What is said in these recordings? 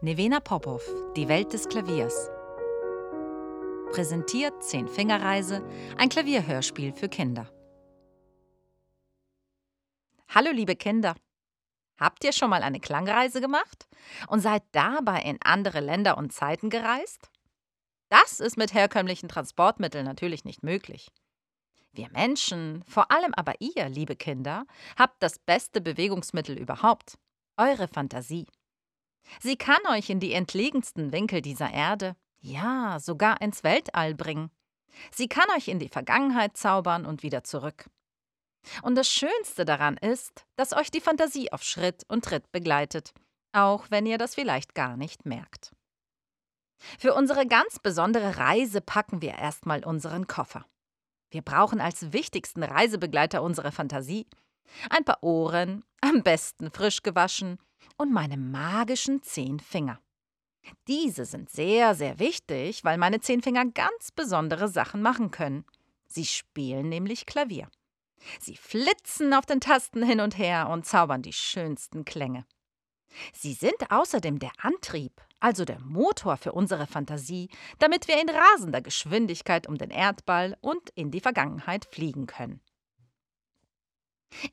Nevena Popov, Die Welt des Klaviers. Präsentiert Zehn-Fingerreise, ein Klavierhörspiel für Kinder. Hallo liebe Kinder. Habt ihr schon mal eine Klangreise gemacht und seid dabei in andere Länder und Zeiten gereist? Das ist mit herkömmlichen Transportmitteln natürlich nicht möglich. Wir Menschen, vor allem aber ihr, liebe Kinder, habt das beste Bewegungsmittel überhaupt, eure Fantasie. Sie kann euch in die entlegensten Winkel dieser Erde, ja, sogar ins Weltall bringen. Sie kann euch in die Vergangenheit zaubern und wieder zurück. Und das Schönste daran ist, dass euch die Fantasie auf Schritt und Tritt begleitet, auch wenn ihr das vielleicht gar nicht merkt. Für unsere ganz besondere Reise packen wir erstmal unseren Koffer. Wir brauchen als wichtigsten Reisebegleiter unsere Fantasie, ein paar Ohren, am besten frisch gewaschen, und meine magischen zehn Finger. Diese sind sehr, sehr wichtig, weil meine zehn Finger ganz besondere Sachen machen können. Sie spielen nämlich Klavier. Sie flitzen auf den Tasten hin und her und zaubern die schönsten Klänge. Sie sind außerdem der Antrieb, also der Motor für unsere Fantasie, damit wir in rasender Geschwindigkeit um den Erdball und in die Vergangenheit fliegen können.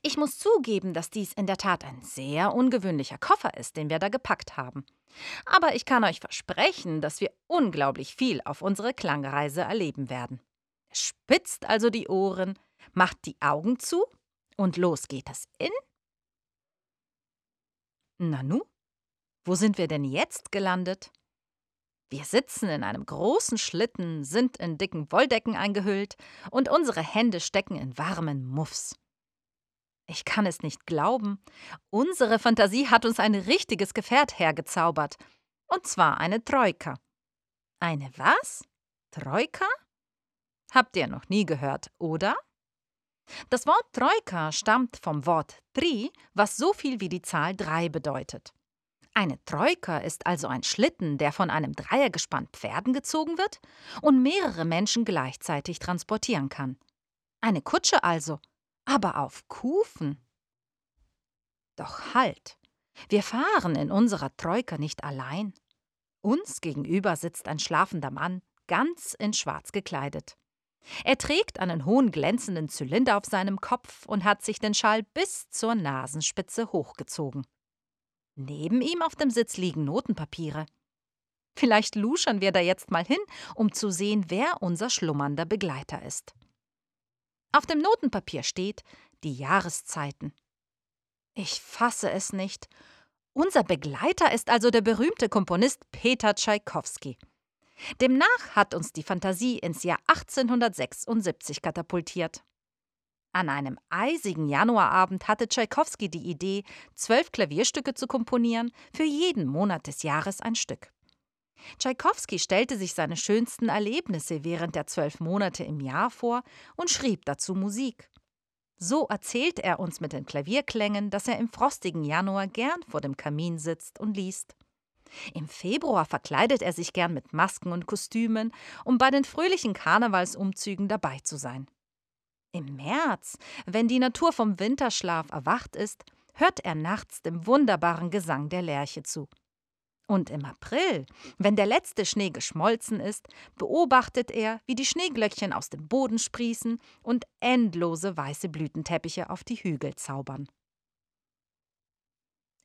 Ich muss zugeben, dass dies in der Tat ein sehr ungewöhnlicher Koffer ist, den wir da gepackt haben. Aber ich kann euch versprechen, dass wir unglaublich viel auf unsere Klangreise erleben werden. Spitzt also die Ohren, macht die Augen zu und los geht es in. Nanu, wo sind wir denn jetzt gelandet? Wir sitzen in einem großen Schlitten, sind in dicken Wolldecken eingehüllt und unsere Hände stecken in warmen Muffs. Ich kann es nicht glauben. Unsere Fantasie hat uns ein richtiges Gefährt hergezaubert. Und zwar eine Troika. Eine was? Troika? Habt ihr noch nie gehört, oder? Das Wort Troika stammt vom Wort Tri, was so viel wie die Zahl drei bedeutet. Eine Troika ist also ein Schlitten, der von einem Dreiergespann Pferden gezogen wird und mehrere Menschen gleichzeitig transportieren kann. Eine Kutsche also, aber auf Kufen. Doch halt, wir fahren in unserer Troika nicht allein. Uns gegenüber sitzt ein schlafender Mann, ganz in Schwarz gekleidet. Er trägt einen hohen glänzenden Zylinder auf seinem Kopf und hat sich den Schal bis zur Nasenspitze hochgezogen. Neben ihm auf dem Sitz liegen Notenpapiere. Vielleicht luschern wir da jetzt mal hin, um zu sehen, wer unser schlummernder Begleiter ist. Auf dem Notenpapier steht die Jahreszeiten. Ich fasse es nicht. Unser Begleiter ist also der berühmte Komponist Peter Tschaikowski. Demnach hat uns die Fantasie ins Jahr 1876 katapultiert. An einem eisigen Januarabend hatte Tschaikowski die Idee, zwölf Klavierstücke zu komponieren, für jeden Monat des Jahres ein Stück. Tschaikowski stellte sich seine schönsten Erlebnisse während der zwölf Monate im Jahr vor und schrieb dazu Musik. So erzählt er uns mit den Klavierklängen, dass er im frostigen Januar gern vor dem Kamin sitzt und liest. Im Februar verkleidet er sich gern mit Masken und Kostümen, um bei den fröhlichen Karnevalsumzügen dabei zu sein. Im März, wenn die Natur vom Winterschlaf erwacht ist, hört er nachts dem wunderbaren Gesang der Lerche zu. Und im April, wenn der letzte Schnee geschmolzen ist, beobachtet er, wie die Schneeglöckchen aus dem Boden sprießen und endlose weiße Blütenteppiche auf die Hügel zaubern.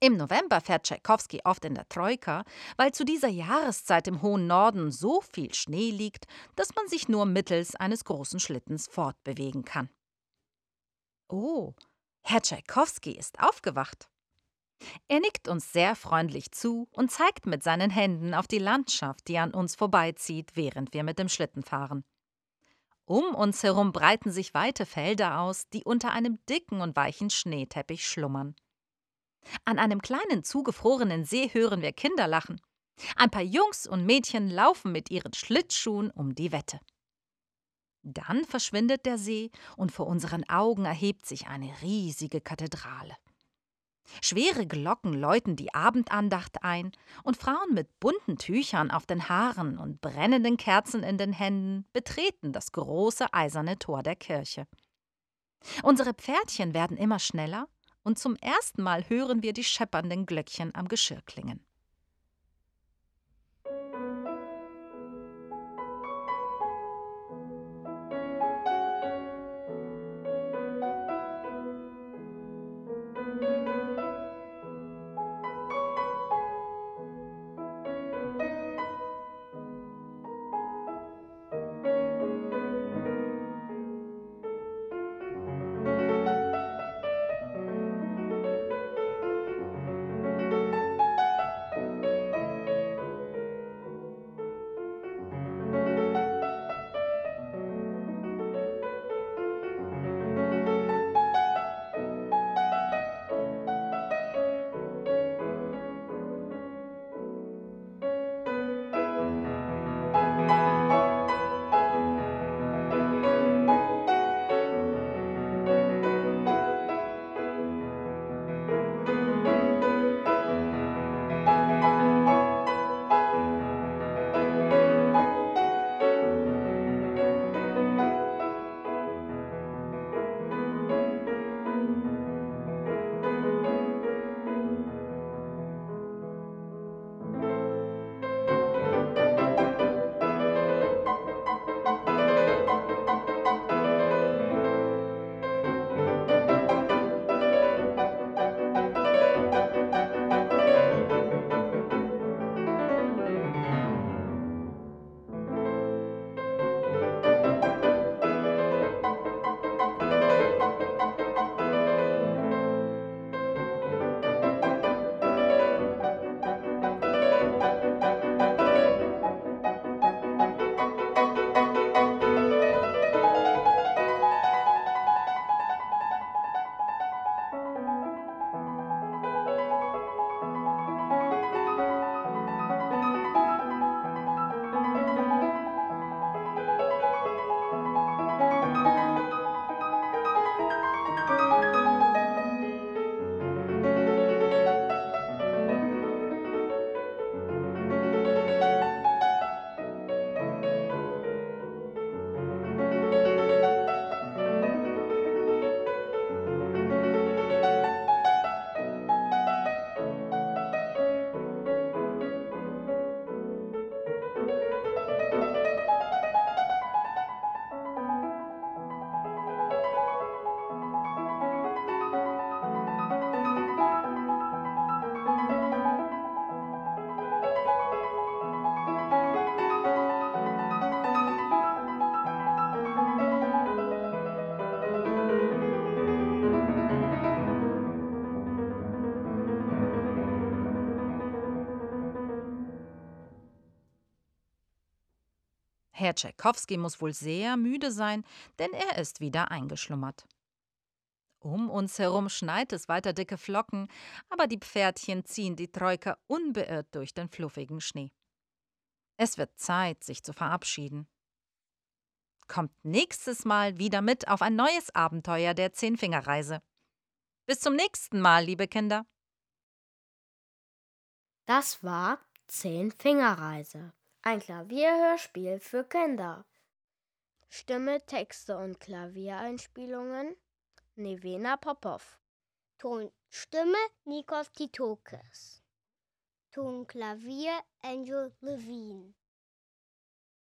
Im November fährt Tschaikowski oft in der Troika, weil zu dieser Jahreszeit im hohen Norden so viel Schnee liegt, dass man sich nur mittels eines großen Schlittens fortbewegen kann. Oh, Herr Tschaikowski ist aufgewacht. Er nickt uns sehr freundlich zu und zeigt mit seinen Händen auf die Landschaft, die an uns vorbeizieht, während wir mit dem Schlitten fahren. Um uns herum breiten sich weite Felder aus, die unter einem dicken und weichen Schneeteppich schlummern. An einem kleinen zugefrorenen See hören wir Kinder lachen. Ein paar Jungs und Mädchen laufen mit ihren Schlittschuhen um die Wette. Dann verschwindet der See und vor unseren Augen erhebt sich eine riesige Kathedrale. Schwere Glocken läuten die Abendandacht ein, und Frauen mit bunten Tüchern auf den Haaren und brennenden Kerzen in den Händen betreten das große eiserne Tor der Kirche. Unsere Pferdchen werden immer schneller, und zum ersten Mal hören wir die scheppernden Glöckchen am Geschirr klingen. Herr Tschaikowski muss wohl sehr müde sein, denn er ist wieder eingeschlummert. Um uns herum schneit es weiter dicke Flocken, aber die Pferdchen ziehen die Troika unbeirrt durch den fluffigen Schnee. Es wird Zeit, sich zu verabschieden. Kommt nächstes Mal wieder mit auf ein neues Abenteuer der Zehnfingerreise. Bis zum nächsten Mal, liebe Kinder. Das war Zehnfingerreise, ein Klavierhörspiel für Kinder. Stimme, Texte und Klaviereinspielungen Nevena Popov. Tonstimme Nikos Titokis. Tonklavier Angel Levine.